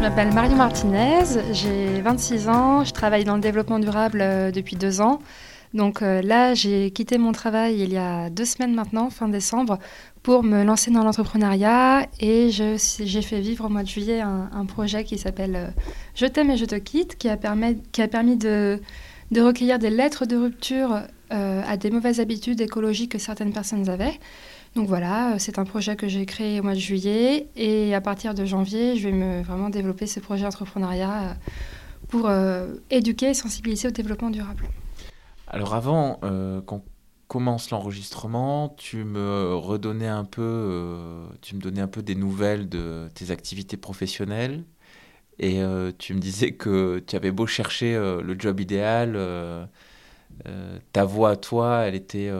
Je m'appelle Marie Martinez, j'ai 26 ans, je travaille dans le développement durable euh, depuis deux ans. Donc euh, là, j'ai quitté mon travail il y a deux semaines maintenant, fin décembre, pour me lancer dans l'entrepreneuriat et j'ai fait vivre au mois de juillet un, projet qui s'appelle euh, Je t'aime et je te quitte, qui a, permis de, recueillir des lettres de rupture à des mauvaises habitudes écologiques que certaines personnes avaient. Donc voilà, euh, c'est un projet que j'ai créé au mois de juillet et à partir de janvier, je vais me vraiment développer ce projet entrepreneuriat euh, pour euh, éduquer et sensibiliser au développement durable. Alors avant qu'on commence l'enregistrement, tu me redonnais un peu, tu me donnais un peu des nouvelles de tes activités professionnelles et tu me disais que tu avais beau chercher le job idéal, ta voix à toi, elle était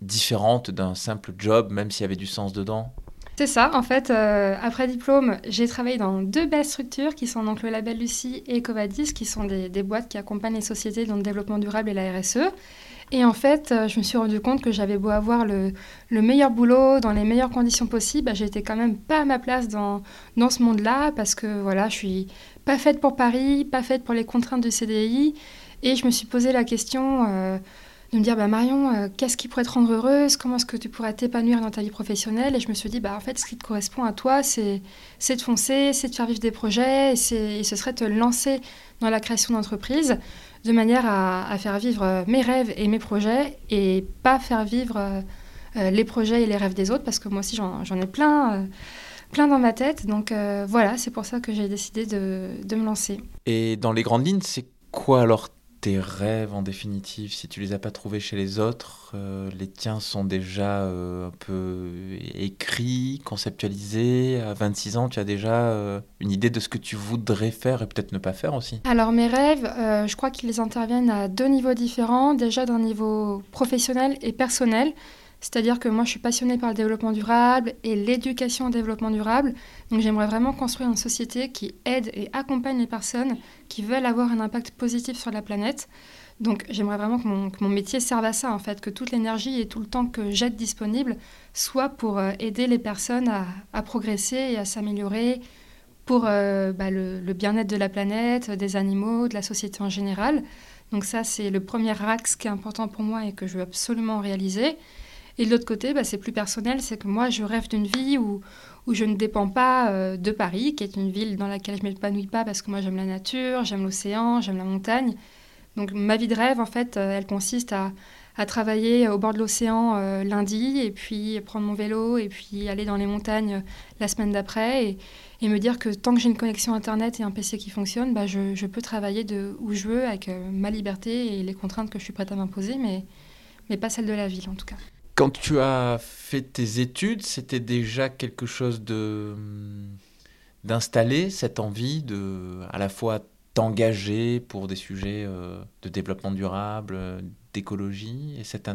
différente d'un simple job, même s'il y avait du sens dedans c'est ça, en fait, euh, après diplôme, j'ai travaillé dans deux belles structures qui sont donc le label Lucie et Covadis, qui sont des, boîtes qui accompagnent les sociétés dans le développement durable et la RSE. Et en fait, euh, je me suis rendu compte que j'avais beau avoir le, meilleur boulot dans les meilleures conditions possibles, bah, j'étais quand même pas à ma place dans, dans ce monde-là parce que voilà, je suis pas faite pour Paris, pas faite pour les contraintes du CDI. Et je me suis posé la question. Euh, de me dire bah, Marion, euh, qu'est-ce qui pourrait te rendre heureuse? Comment est-ce que tu pourrais t'épanouir dans ta vie professionnelle? Et je me suis dit bah, en fait, ce qui te correspond à toi, c'est de foncer, c'est de faire vivre des projets et, et ce serait te lancer dans la création d'entreprise de manière à, faire vivre euh, mes rêves et mes projets et pas faire vivre euh, les projets et les rêves des autres parce que moi aussi j'en ai plein. plein dans ma tête. Donc voilà, c'est pour ça que j'ai décidé de, de me lancer. Et dans les grandes lignes, c'est quoi alors tes rêves en définitive, si tu les as pas trouvés chez les autres, euh, les tiens sont déjà euh, un peu écrits, conceptualisés. À 26 ans, tu as déjà euh, une idée de ce que tu voudrais faire et peut-être ne pas faire aussi Alors mes rêves, je crois qu'ils interviennent à deux niveaux différents. Déjà d'un niveau professionnel et personnel. C'est-à-dire que moi, je suis passionnée par le développement durable et l'éducation au développement durable. Donc, j'aimerais vraiment construire une société qui aide et accompagne les personnes qui veulent avoir un impact positif sur la planète. Donc, j'aimerais vraiment que mon, métier serve à ça, en fait, que toute l'énergie et tout le temps que j'aide disponible soit pour euh, aider les personnes à, progresser et à s'améliorer pour euh, bah, le, le bien-être de la planète, des animaux, de la société en général. Donc, ça, c'est le premier axe qui est important pour moi et que je veux absolument réaliser. Et de l'autre côté, bah, c'est plus personnel, c'est que moi, je rêve d'une vie où, je ne dépends pas euh, de Paris, qui est une ville dans laquelle je ne m'épanouis pas parce que moi, j'aime la nature, j'aime l'océan, j'aime la montagne. Donc ma vie de rêve, en fait, euh, elle consiste à, travailler au bord de l'océan euh, lundi, et puis prendre mon vélo, et puis aller dans les montagnes la semaine d'après, et, me dire que tant que j'ai une connexion Internet et un PC qui fonctionne, bah, je, peux travailler de où je veux, avec ma liberté et les contraintes que je suis prête à m'imposer, mais, mais pas celles de la ville en tout cas. Quand tu as fait tes études, c'était déjà quelque chose de d'installer cette envie de à la fois t'engager pour des sujets euh, de développement durable, d'écologie et cet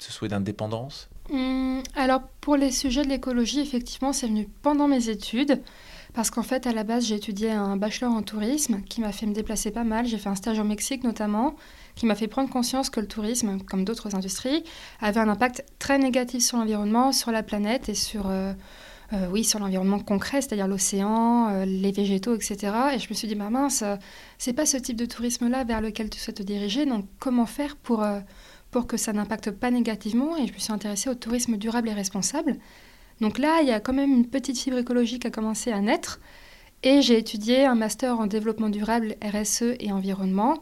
ce souhait d'indépendance? Mmh, Alors pour les sujets de l'écologie, effectivement, c'est venu pendant mes études. Parce qu'en fait, à la base, j'ai étudié un bachelor en tourisme qui m'a fait me déplacer pas mal. J'ai fait un stage au Mexique notamment, qui m'a fait prendre conscience que le tourisme, comme d'autres industries, avait un impact très négatif sur l'environnement, sur la planète et sur, euh, euh, oui, sur l'environnement concret, c'est-à-dire l'océan, euh, les végétaux, etc. Et je me suis dit, bah mince, c'est pas ce type de tourisme-là vers lequel tu souhaites te diriger. Donc, comment faire pour, pour que ça n'impacte pas négativement? Et je me suis intéressée au tourisme durable et responsable. Donc là, il y a quand même une petite fibre écologique qui a commencé à naître. Et j'ai étudié un master en développement durable, RSE et environnement.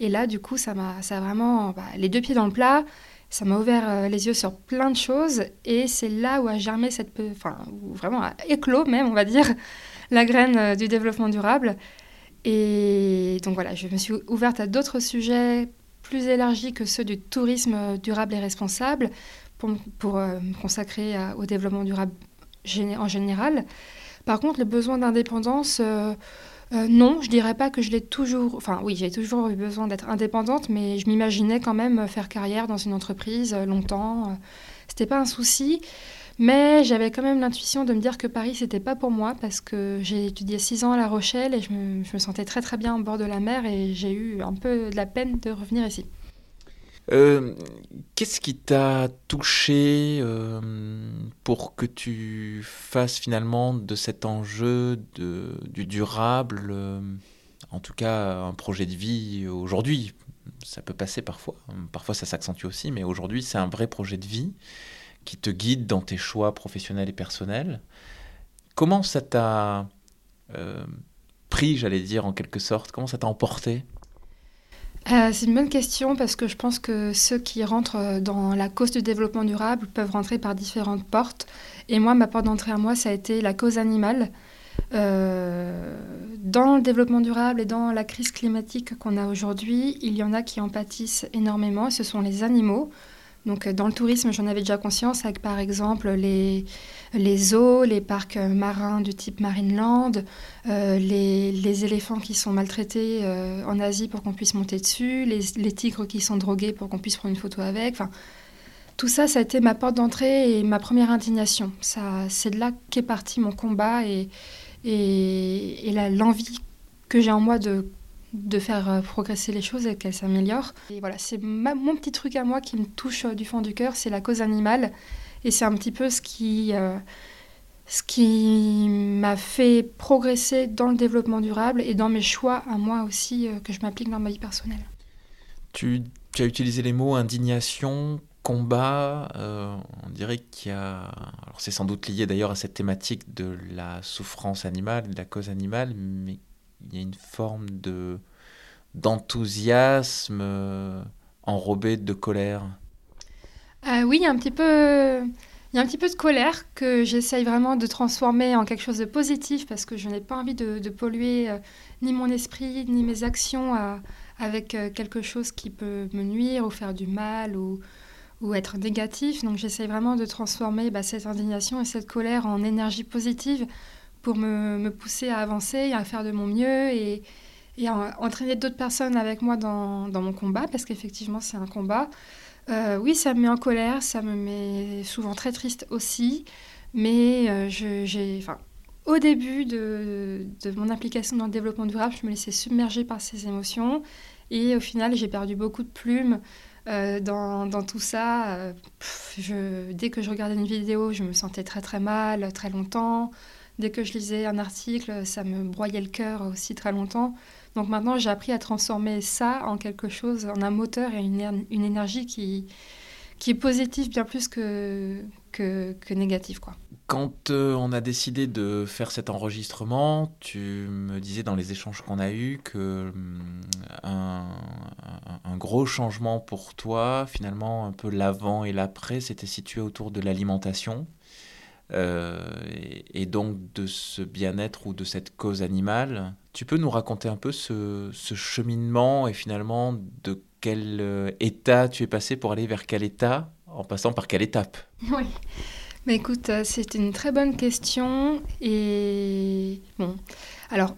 Et là, du coup, ça m'a ça vraiment bah, les deux pieds dans le plat. Ça m'a ouvert euh, les yeux sur plein de choses. Et c'est là où a germé cette. Enfin, vraiment a éclos même, on va dire, la graine euh, du développement durable. Et donc voilà, je me suis ouverte à d'autres sujets plus élargis que ceux du tourisme durable et responsable pour, euh, me consacrer au développement durable en général. Par contre, le besoin d'indépendance, euh, euh, non, je dirais pas que je l'ai toujours. Enfin, oui, j'ai toujours eu besoin d'être indépendante, mais je m'imaginais quand même faire carrière dans une entreprise longtemps. C'était pas un souci. Mais j'avais quand même l'intuition de me dire que Paris, c'était pas pour moi parce que j'ai étudié six ans à La Rochelle et je me, je me, sentais très très bien au bord de la mer et j'ai eu un peu de la peine de revenir ici. Euh, qu'est-ce qui t'a touché euh, pour que tu fasses finalement de cet enjeu du durable, euh, en tout cas un projet de vie aujourd'hui? Ça peut passer parfois, parfois ça s'accentue aussi, mais aujourd'hui c'est un vrai projet de vie qui te guide dans tes choix professionnels et personnels. Comment ça t'a pris, j'allais dire en quelque sorte? Comment ça t'a emporté? Euh, c'est une bonne question parce que je pense que ceux qui rentrent euh, dans la cause du développement durable peuvent rentrer par différentes portes. Et moi, ma porte d'entrée à moi, ça a été la cause animale. Euh, dans le développement durable et dans la crise climatique qu'on a aujourd'hui, il y en a qui en pâtissent énormément, ce sont les animaux. Donc dans le tourisme, j'en avais déjà conscience avec par exemple les, les zoos, les parcs marins du type Marineland, euh, les, les, éléphants qui sont maltraités euh, en Asie pour qu'on puisse monter dessus, les, les, tigres qui sont drogués pour qu'on puisse prendre une photo avec. Enfin, tout ça, ça a été ma porte d'entrée et ma première indignation. C'est de là qu'est parti mon combat et, et, et l'envie que j'ai en moi de, de faire euh, progresser les choses et qu'elles s'améliorent. Et voilà, c'est mon petit truc à moi qui me touche du fond du cœur, c'est la cause animale. Et c'est un petit peu ce qui, euh, qui m'a fait progresser dans le développement durable et dans mes choix à moi aussi euh, que je m'applique dans ma vie personnelle. Tu, as utilisé les mots indignation, combat. Euh, on dirait qu'il y a. Alors c'est sans doute lié d'ailleurs à cette thématique de la souffrance animale, de la cause animale, mais y a une forme de d'enthousiasme enrobé de colère. Euh, oui, il y a un petit peu... Il y a un petit peu de colère que j'essaye vraiment de transformer en quelque chose de positif parce que je n'ai pas envie de, polluer euh, ni mon esprit ni mes actions euh, avec quelque chose qui peut me nuire ou faire du mal ou, ou être négatif. Donc j'essaye vraiment de transformer bah, cette indignation et cette colère en énergie positive pour me, pousser à avancer et à faire de mon mieux et, à entraîner d'autres personnes avec moi dans, mon combat parce qu'effectivement c'est un combat. Euh, oui, ça me met en colère, ça me met souvent très triste aussi, mais euh, j'ai, au début de, mon implication dans le développement durable, je me laissais submerger par ces émotions et au final, j'ai perdu beaucoup de plumes euh, dans, tout ça. dès que je regardais une vidéo, je me sentais très très mal, très longtemps. Dès que je lisais un article, ça me broyait le cœur aussi très longtemps. Donc maintenant, j'ai appris à transformer ça en quelque chose, en un moteur et une, énergie qui, qui est positive bien plus que, que, que négative. Quoi. Quand euh, on a décidé de faire cet enregistrement, tu me disais dans les échanges qu'on a eus que hum, un, un, gros changement pour toi, finalement un peu l'avant et l'après, s'était situé autour de l'alimentation. Euh, et, donc de ce bien-être ou de cette cause animale. Tu peux nous raconter un peu ce, cheminement et finalement de quel euh, état tu es passé pour aller vers quel état en passant par quelle étape? Oui. Mais écoute, euh, c'est une très bonne question. Et bon, alors,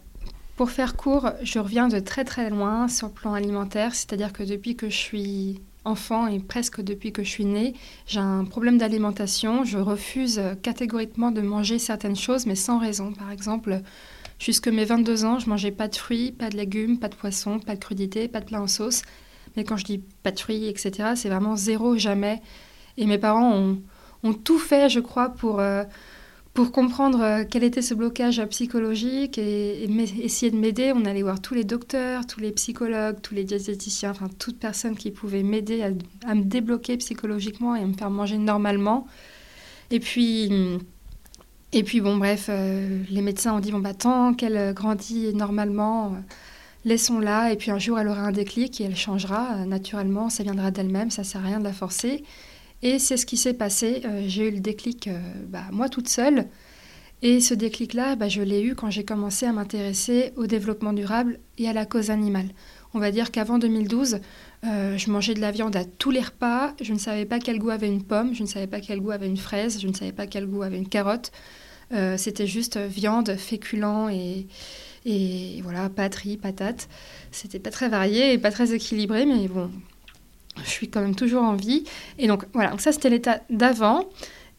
pour faire court, je reviens de très très loin sur le plan alimentaire, c'est-à-dire que depuis que je suis enfant et presque depuis que je suis née, j'ai un problème d'alimentation. Je refuse catégoriquement de manger certaines choses, mais sans raison. Par exemple, jusque mes 22 ans, je mangeais pas de fruits, pas de légumes, pas de poissons, pas de crudités, pas de plat en sauce. Mais quand je dis pas de fruits, etc., c'est vraiment zéro, jamais. Et mes parents ont, ont tout fait, je crois, pour... Euh, pour comprendre euh, quel était ce blocage psychologique et, essayer de m'aider, on allait voir tous les docteurs, tous les psychologues, tous les diététiciens, enfin toute personne qui pouvait m'aider à, me débloquer psychologiquement et à me faire manger normalement. Et puis, et puis bon, bref, euh, les médecins ont dit bon, bah, tant qu'elle grandit normalement, euh, laissons-la. Et puis un jour, elle aura un déclic et elle changera naturellement, ça viendra d'elle-même, ça sert à rien de la forcer. Et c'est ce qui s'est passé. Euh, j'ai eu le déclic, euh, bah, moi toute seule. Et ce déclic-là, bah, je l'ai eu quand j'ai commencé à m'intéresser au développement durable et à la cause animale. On va dire qu'avant 2012, euh, je mangeais de la viande à tous les repas. Je ne savais pas quel goût avait une pomme, je ne savais pas quel goût avait une fraise, je ne savais pas quel goût avait une carotte. C'était juste viande, féculent et, et voilà, pâtes, riz, patates. C'était pas très varié et pas très équilibré, mais bon, je suis quand même toujours en vie. Et donc voilà, donc ça c'était l'état d'avant.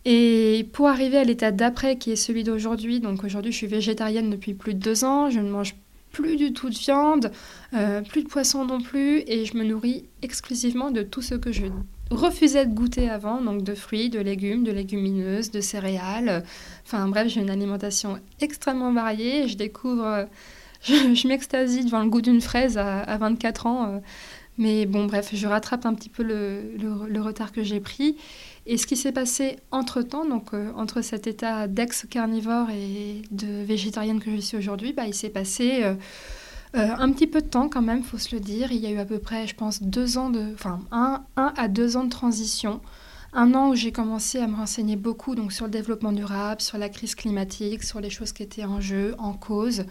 Et pour arriver à l'état d'après, qui est celui d'aujourd'hui, donc aujourd'hui je suis végétarienne depuis plus de deux ans, je ne mange plus du tout de viande, euh, plus de poisson non plus, et je me nourris exclusivement de tout ce que je refusais de goûter avant, donc de fruits, de légumes, de légumineuses, de céréales. Enfin bref, j'ai une alimentation extrêmement variée. Je découvre, je, m'extasie devant le goût d'une fraise à, 24 ans. Euh. Mais bon, bref, je rattrape un petit peu le, retard que j'ai pris. Et ce qui s'est passé entre-temps, donc euh, entre cet état d'ex-carnivore et de végétarienne que je suis aujourd'hui, bah, il s'est passé... Euh, un petit peu de temps quand même, faut se le dire. Il y a eu à peu près, je pense, deux ans de, enfin, un, à deux ans de transition. Un an où j'ai commencé à me renseigner beaucoup donc sur le développement durable, sur la crise climatique, sur les choses qui étaient en jeu, en cause,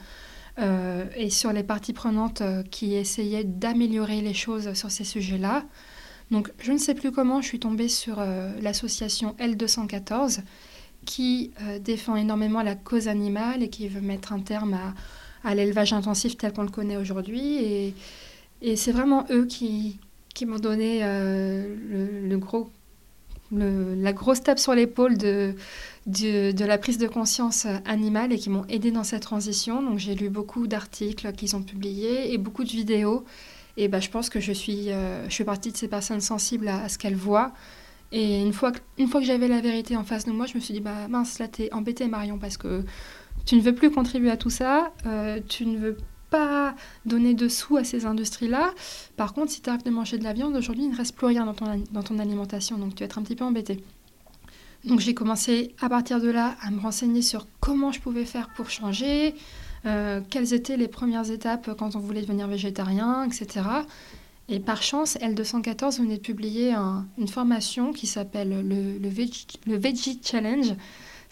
euh, et sur les parties prenantes euh, qui essayaient d'améliorer les choses sur ces sujets-là. Donc, je ne sais plus comment, je suis tombée sur l'association L214 qui défend énormément la cause animale et qui veut mettre un terme à à l'élevage intensif tel qu'on le connaît aujourd'hui. Et, et c'est vraiment eux qui, qui m'ont donné euh, le, gros, le, la grosse tape sur l'épaule de, de, la prise de conscience animale et qui m'ont aidé dans cette transition. Donc j'ai lu beaucoup d'articles qu'ils ont publiés et beaucoup de vidéos. Et bah, je pense que je suis, euh, je fais partie de ces personnes sensibles à, ce qu'elles voient. Et une fois que, que j'avais la vérité en face de moi, je me suis dit, bah mince, là t'es embêtée Marion, parce que tu ne veux plus contribuer à tout ça, euh, tu ne veux pas donner de sous à ces industries-là. Par contre, si tu arrêtes de manger de la viande, aujourd'hui, il ne reste plus rien dans ton, dans ton alimentation, donc tu vas être un petit peu embêté. Donc j'ai commencé à partir de là à me renseigner sur comment je pouvais faire pour changer, euh, quelles étaient les premières étapes quand on voulait devenir végétarien, etc. Et par chance, L214 venait de publier une formation qui s'appelle le, le Veggie Challenge,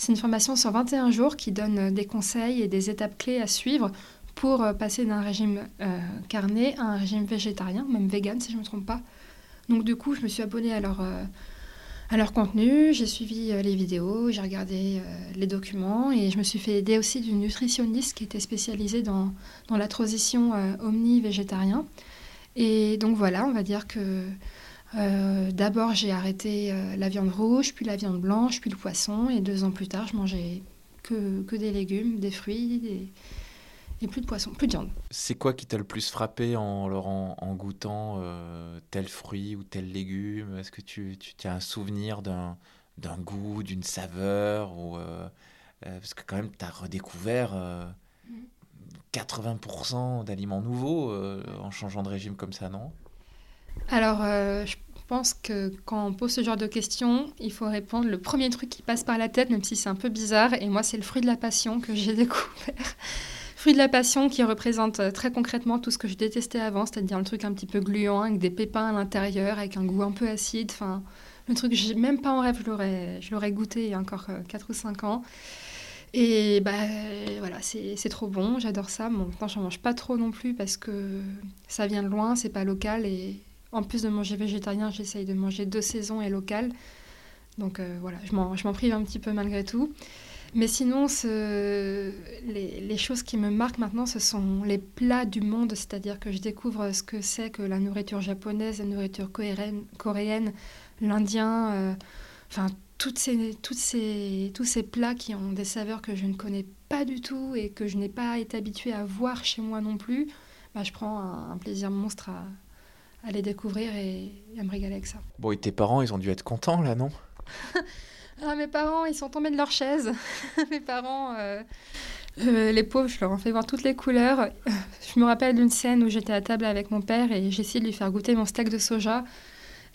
c'est une formation sur 21 jours qui donne des conseils et des étapes clés à suivre pour euh, passer d'un régime euh, carné à un régime végétarien, même vegan si je ne me trompe pas. Donc du coup, je me suis abonnée à leur, à leur contenu, j'ai suivi les vidéos, j'ai regardé les documents et je me suis fait aider aussi d'une nutritionniste qui était spécialisée dans, la transition omni-végétarien. Et donc voilà, on va dire que euh, d'abord, j'ai arrêté euh, la viande rouge, puis la viande blanche, puis le poisson. Et deux ans plus tard, je mangeais que, que des légumes, des fruits et plus de poisson, plus de viande. C'est quoi qui t'a le plus frappé en, en, en goûtant euh, tel fruit ou tel légume? Est-ce que tu, tu, as un souvenir d'un, d'un goût, d'une saveur ou, Parce que quand même, tu as redécouvert 80% d'aliments nouveaux en changeant de régime comme ça, non? Alors, euh, je pense que quand on pose ce genre de questions, il faut répondre le premier truc qui passe par la tête, même si c'est un peu bizarre. Et moi, c'est le fruit de la passion que j'ai découvert. Fruit de la passion qui représente euh, très concrètement tout ce que je détestais avant, c'est-à-dire le truc un petit peu gluant, avec des pépins à l'intérieur, avec un goût un peu acide. Enfin, le truc, même pas en rêve, je l'aurais goûté il y a encore 4 euh, ou 5 ans. Et bah voilà, c'est trop bon, j'adore ça. Bon, maintenant, j'en mange pas trop non plus parce que ça vient de loin, c'est pas local et en plus de manger végétarien, j'essaye de manger de saison et local. Donc euh, voilà, je m'en prive un petit peu malgré tout. Mais sinon, ce, les, choses qui me marquent maintenant, ce sont les plats du monde, c'est-à-dire que je découvre ce que c'est que la nourriture japonaise, la nourriture coréenne, coréenne l'indien, euh, enfin toutes ces, toutes ces, tous ces plats qui ont des saveurs que je ne connais pas du tout et que je n'ai pas été habituée à voir chez moi non plus, bah, je prends un plaisir monstre à, à les découvrir et, à me régaler avec ça. Bon, et tes parents, ils ont dû être contents là, non? ah, Mes parents, ils sont tombés de leur chaise. mes parents, euh, euh, les pauvres, je leur en fais voir toutes les couleurs. Je me rappelle d'une scène où j'étais à table avec mon père et essayé de lui faire goûter mon steak de soja.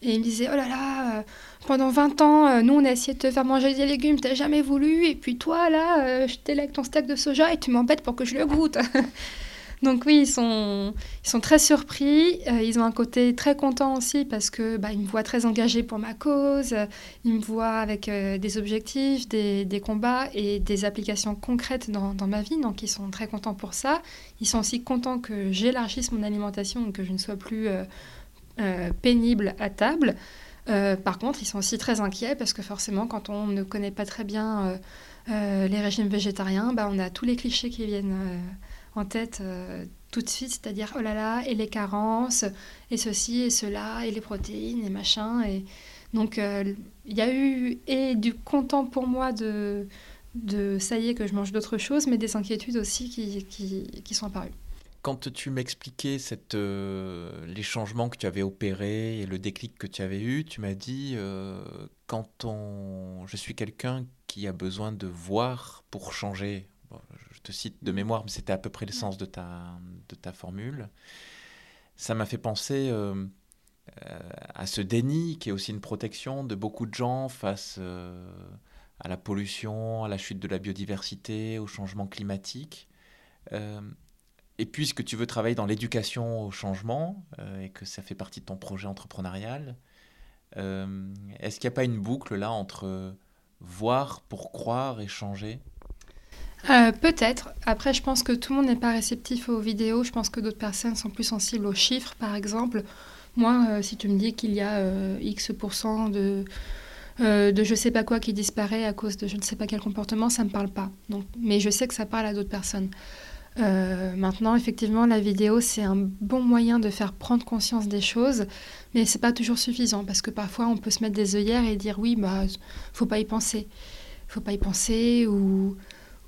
Et il me disait, oh là là, euh, pendant 20 ans, nous, on a essayé de te faire manger des légumes, t'as jamais voulu. Et puis toi, là, je t'élègue ton steak de soja et tu m'embêtes pour que je le goûte. Donc oui, ils sont, ils sont très surpris. Euh, ils ont un côté très content aussi parce que bah, ils me voient très engagée pour ma cause. Ils me voient avec euh, des objectifs, des, des, combats et des applications concrètes dans, dans, ma vie. Donc ils sont très contents pour ça. Ils sont aussi contents que j'élargisse mon alimentation, que je ne sois plus euh, pénible à table. par contre, ils sont aussi très inquiets parce que forcément, quand on ne connaît pas très bien les régimes végétariens, bah, on a tous les clichés qui viennent en tête euh, tout de suite, c'est-à-dire oh là là, et les carences, et ceci, et cela, et les protéines, et machin. Et... Donc euh, il y a eu et du content pour moi de, de ça y est que je mange d'autres choses, mais des inquiétudes aussi qui, qui, qui sont apparues. quand tu m'expliquais euh, les changements que tu avais opérés et le déclic que tu avais eu, tu m'as dit quand on, je suis quelqu'un qui a besoin de voir pour changer. je te cite de mémoire, mais c'était à peu près le sens de ta, de ta formule. Ça m'a fait penser euh, à ce déni qui est aussi une protection de beaucoup de gens face à la pollution, à la chute de la biodiversité, au changement climatique. Et puisque tu veux travailler dans l'éducation au changement euh, et que ça fait partie de ton projet entrepreneurial, euh, est-ce qu'il n'y a pas une boucle là entre voir pour croire et changer? Euh, Peut-être. Après, je pense que tout le monde n'est pas réceptif aux vidéos. Je pense que d'autres personnes sont plus sensibles aux chiffres, par exemple. Moi, si tu me dis qu'il y a X% de, de je sais pas quoi qui disparaît à cause de je ne sais pas quel comportement, ça ne me parle pas. Donc, mais je sais que ça parle à d'autres personnes. Euh, maintenant, effectivement, la vidéo, c'est un bon moyen de faire prendre conscience des choses, mais c'est pas toujours suffisant parce que parfois on peut se mettre des œillères et dire oui, bah, faut pas y penser, faut pas y penser ou,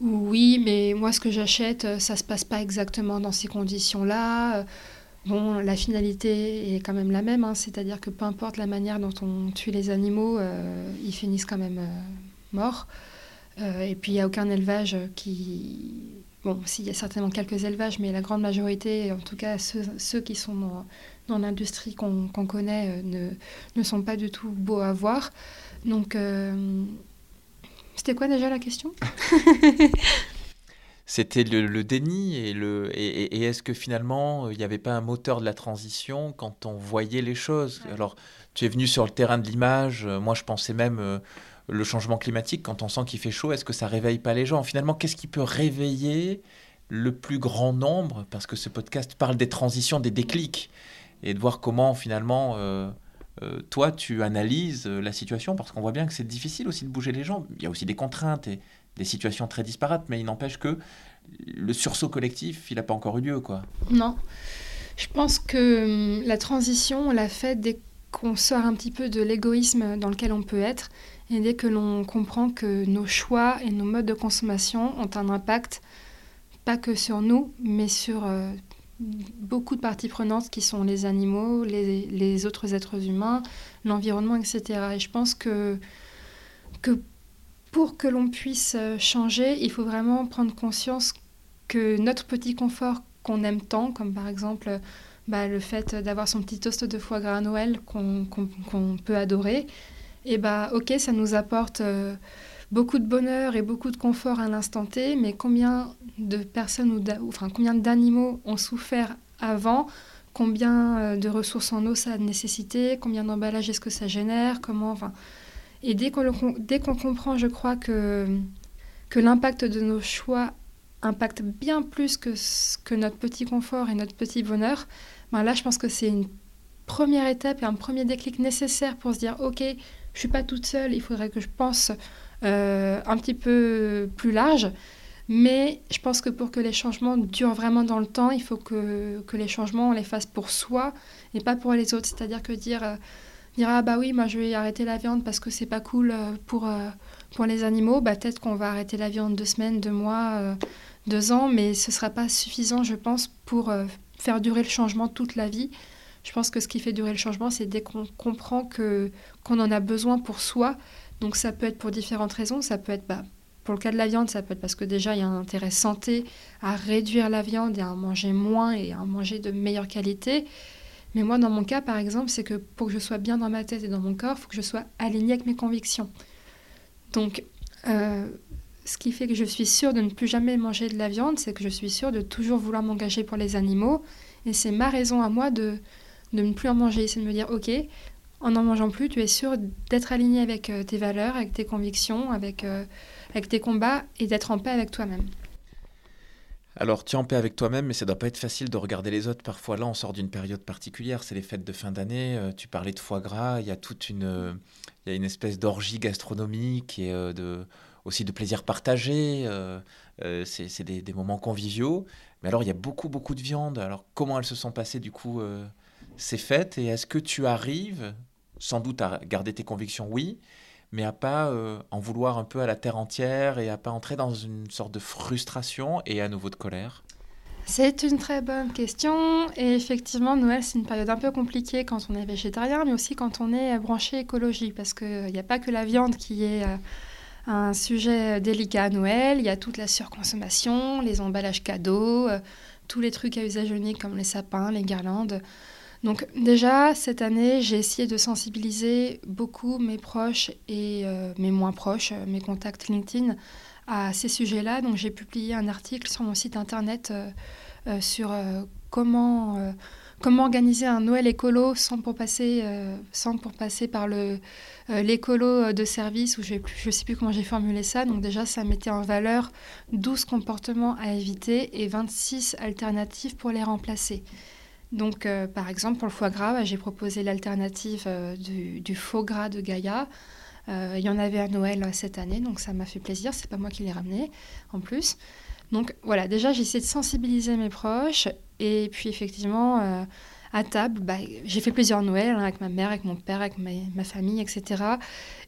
oui, mais moi ce que j'achète, euh, ça se passe pas exactement dans ces conditions-là. Bon, la finalité est quand même la même, hein, c'est-à-dire que peu importe la manière dont on tue les animaux, euh, ils finissent quand même morts. et puis il n'y a aucun élevage qui Bon, s'il y a certainement quelques élevages, mais la grande majorité, en tout cas ceux, qui sont dans, l'industrie qu'on connaît, euh, ne, ne, sont pas du tout beaux à voir. Donc, euh, c'était quoi déjà la question? C'était le, déni et, le, et, est-ce que finalement euh, il n'y avait pas un moteur de la transition quand on voyait les choses? Alors, tu es venu sur le terrain de l'image, moi je pensais même le changement climatique, quand on sent qu'il fait chaud, est-ce que ça réveille pas les gens? Finalement, qu'est-ce qui peut réveiller le plus grand nombre? Parce que ce podcast parle des transitions, des déclics, et de voir comment finalement, euh, euh, toi, tu analyses euh, la situation, parce qu'on voit bien que c'est difficile aussi de bouger les gens. Il y a aussi des contraintes et des situations très disparates, mais il n'empêche que le sursaut collectif, il n'a pas encore eu lieu, quoi. Non. Je pense que hum, la transition, on l'a fait dès qu'on sort un petit peu de l'égoïsme dans lequel on peut être et dès que l'on comprend que nos choix et nos modes de consommation ont un impact, pas que sur nous, mais sur euh, beaucoup de parties prenantes qui sont les animaux, les, autres êtres humains, l'environnement, etc. Et je pense que, que pour que l'on puisse euh, changer, il faut vraiment prendre conscience que notre petit confort qu'on aime tant, comme par exemple bah, le fait d'avoir son petit toast de foie gras à Noël qu'on peut adorer, et bah ok, ça nous apporte euh, beaucoup de bonheur et beaucoup de confort à l'instant T, mais combien de personnes ou enfin combien d'animaux ont souffert avant? Combien euh, de ressources en eau ça a nécessité? Combien d'emballages est-ce que ça génère? Comment enfin et dès qu'on qu'on comprend, je crois que que l'impact de nos choix impacte bien plus que, que notre petit confort et notre petit bonheur, ben là je pense que c'est une première étape et un premier déclic nécessaire pour se dire ok je suis pas toute seule, il faudrait que je pense un petit peu plus large. Mais je pense que pour que les changements durent vraiment dans le temps, il faut que, les changements, on les fasse pour soi et pas pour les autres. C'est-à-dire que dire, euh, dire ah bah oui, moi je vais arrêter la viande parce que c'est pas cool euh, pour, pour les animaux, bah peut-être qu'on va arrêter la viande deux semaines, deux mois, deux ans, mais ce sera pas suffisant, je pense, pour faire durer le changement toute la vie. Je pense que ce qui fait durer le changement, c'est dès qu'on comprend qu'on en a besoin pour soi. Donc ça peut être pour différentes raisons. Ça peut être, bah, pour le cas de la viande, ça peut être parce que déjà il y a un intérêt santé à réduire la viande et à en manger moins et à en manger de meilleure qualité. Mais moi, dans mon cas, par exemple, c'est que pour que je sois bien dans ma tête et dans mon corps, il faut que je sois alignée avec mes convictions. Donc, euh, ce qui fait que je suis sûre de ne plus jamais manger de la viande, c'est que je suis sûre de toujours vouloir m'engager pour les animaux. Et c'est ma raison à moi de, de ne plus en manger. C'est de me dire, ok, en n'en mangeant plus, tu es sûr d'être aligné avec euh, tes valeurs, avec tes convictions, avec, euh, avec tes combats et d'être en paix avec toi-même. Alors, tu es en paix avec toi-même, mais ça doit pas être facile de regarder les autres. Parfois, là, on sort d'une période particulière, c'est les fêtes de fin d'année. Euh, tu parlais de foie gras, il y a toute une, il y a une espèce d'orgie gastronomique et de, aussi de plaisir partagé. c'est des, des, moments conviviaux. Mais alors, il y a beaucoup, beaucoup de viande. Alors, comment elles se sont passées, du coup, c'est fait et est-ce que tu arrives, sans doute à garder tes convictions, oui, mais à pas euh, en vouloir un peu à la terre entière et à pas entrer dans une sorte de frustration et à nouveau de colère C'est une très bonne question. Et effectivement, Noël, c'est une période un peu compliquée quand on est végétarien, mais aussi quand on est branché écologie, parce qu'il n'y a pas que la viande qui est euh, un sujet délicat à Noël, il y a toute la surconsommation, les emballages cadeaux, euh, tous les trucs à usage unique comme les sapins, les guirlandes. Donc déjà, cette année, j'ai essayé de sensibiliser beaucoup mes proches et euh, mes moins proches, mes contacts LinkedIn, à ces sujets-là. Donc j'ai publié un article sur mon site internet euh, euh, sur euh, comment, comment organiser un Noël écolo sans pour passer, sans pour passer par le, l'écolo de service, ou je ne sais plus comment j'ai formulé ça. Donc déjà, ça mettait en valeur 12 comportements à éviter et 26 alternatives pour les remplacer. Donc, par exemple, pour le foie gras, bah, j'ai proposé l'alternative du, du, faux gras de Gaïa. Euh, il y en avait à Noël euh, cette année, donc ça m'a fait plaisir. C'est pas moi qui l'ai ramené en plus. Donc voilà, déjà j'ai essayé de sensibiliser mes proches et puis effectivement euh, à table, bah, j'ai fait plusieurs Noëls hein, avec ma mère, avec mon père, avec ma, famille, etc.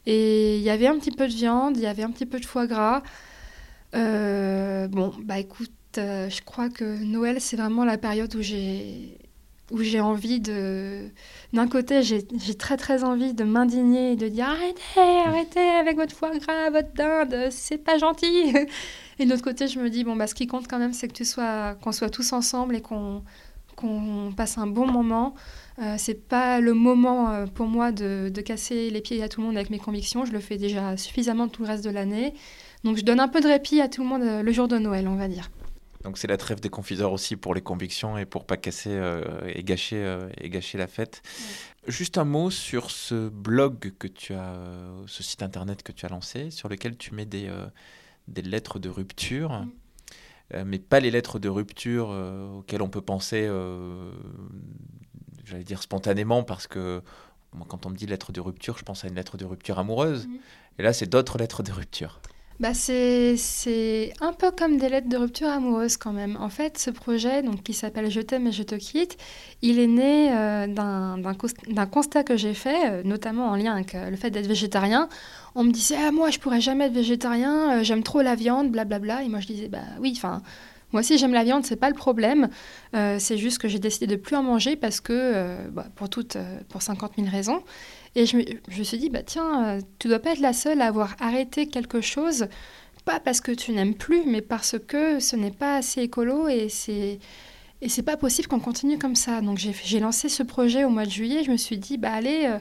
Et il y avait un petit peu de viande, il y avait un petit peu de foie gras. bon, bah écoute, je crois que Noël c'est vraiment la période où j'ai où j'ai envie de... D'un côté, j'ai très très envie de m'indigner et de dire arrêtez, arrêtez avec votre foie gras, votre dinde, c'est pas gentil. Et de l'autre côté, je me dis bon bah ce qui compte quand même, c'est que tu sois, qu'on soit tous ensemble et qu'on passe un bon moment. Euh, c'est pas le moment euh, pour moi de, de, casser les pieds à tout le monde avec mes convictions. Je le fais déjà suffisamment tout le reste de l'année. Donc je donne un peu de répit à tout le monde euh, le jour de Noël, on va dire. Donc c'est la trêve des confiseurs aussi pour les convictions et pour pas casser euh, et, gâcher, euh, et gâcher la fête. Juste un mot sur ce blog que tu as, euh, ce site internet que tu as lancé, sur lequel tu mets des, des lettres de rupture, mm. mais pas les lettres de rupture auxquelles on peut penser, j'allais dire spontanément, parce que quand on me dit lettre de rupture, je pense à une lettre de rupture amoureuse. Mm. Et là, c'est d'autres lettres de rupture bah c'est un peu comme des lettres de rupture amoureuse quand même. En fait, ce projet, donc, qui s'appelle Je t'aime et je te quitte, il est né euh, d'un constat que j'ai fait, euh, notamment en lien avec euh, le fait d'être végétarien. On me disait, ah, moi, je pourrais jamais être végétarien, j'aime trop la viande, blablabla. Et moi, je disais, bah oui, enfin, moi aussi j'aime la viande, c'est pas le problème. c'est juste que j'ai décidé de plus en manger parce que, bah, pour, toutes, pour 50 000 raisons. Et je me, je me suis dit, bah tiens, euh, tu dois pas être la seule à avoir arrêté quelque chose, pas parce que tu n'aimes plus, mais parce que ce n'est pas assez écolo et c'est et pas possible qu'on continue comme ça. Donc j'ai lancé ce projet au mois de juillet. Je me suis dit, bah allez, euh,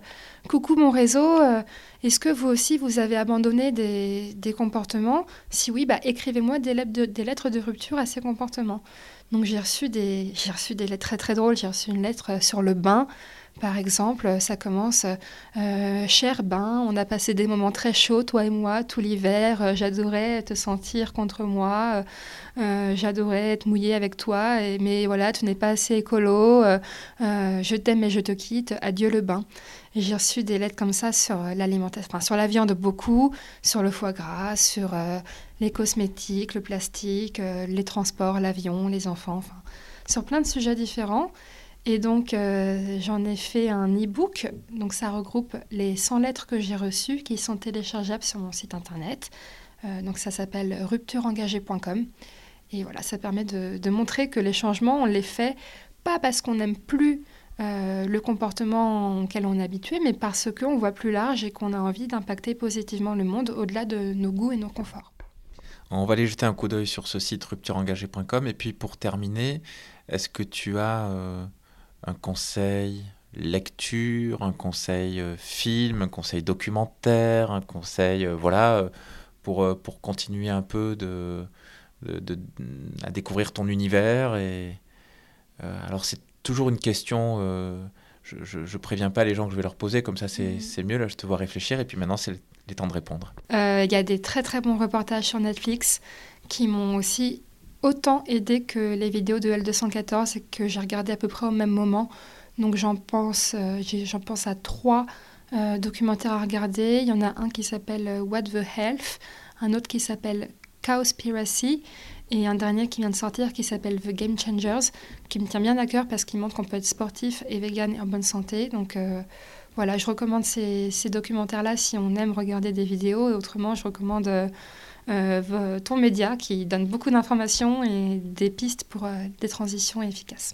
coucou mon réseau, euh, est-ce que vous aussi vous avez abandonné des, des comportements? Si oui, bah écrivez-moi des, des, lettres de rupture à ces comportements. Donc j'ai reçu des j'ai reçu des lettres très très drôles. J'ai reçu une lettre sur le bain. Par exemple, ça commence euh, Cher bain, on a passé des moments très chauds, toi et moi, tout l'hiver. Euh, j'adorais te sentir contre moi. Euh, j'adorais être mouillée avec toi. mais voilà, tu n'es pas assez écolo. je t'aime et je te quitte. Adieu le bain. J'ai reçu des lettres comme ça sur l'alimentation, sur la viande beaucoup, sur le foie gras, sur les cosmétiques, le plastique, les transports, l'avion, les enfants, enfin, sur plein de sujets différents. Et donc, euh, j'en ai fait un e-book. Donc, ça regroupe les 100 lettres que j'ai reçues qui sont téléchargeables sur mon site internet. Euh, donc, ça s'appelle ruptureengagée.com. Et voilà, ça permet de, montrer que les changements, on les fait pas parce qu'on n'aime plus euh, le comportement auquel on est habitué, mais parce qu'on voit plus large et qu'on a envie d'impacter positivement le monde au-delà de nos goûts et nos conforts. On va aller jeter un coup d'œil sur ce site ruptureengagée.com. Et puis, pour terminer, est-ce que tu as un conseil lecture, un conseil euh, film, un conseil documentaire, un conseil, euh, voilà, euh, pour, pour continuer un peu de, de, à découvrir ton univers. Et, alors c'est toujours une question, je, ne préviens pas les gens que je vais leur poser, comme ça c'est mhm. mieux, là je te vois réfléchir, et puis maintenant c'est le temps de répondre. Il y a des très très bons reportages sur Netflix qui m'ont aussi autant aidé que les vidéos de L214 et que j'ai regardé à peu près au même moment. Donc j'en pense, euh, pense à trois euh, documentaires à regarder. Il y en a un qui s'appelle euh, What the Health, un autre qui s'appelle Cowspiracy et un dernier qui vient de sortir qui s'appelle The Game Changers, qui me tient bien à cœur parce qu'il montre qu'on peut être sportif et vegan et en bonne santé. Donc Voilà, je recommande ces, documentaires-là si on aime regarder des vidéos. Et autrement, je recommande ton média qui donne beaucoup d'informations et des pistes pour des transitions efficaces.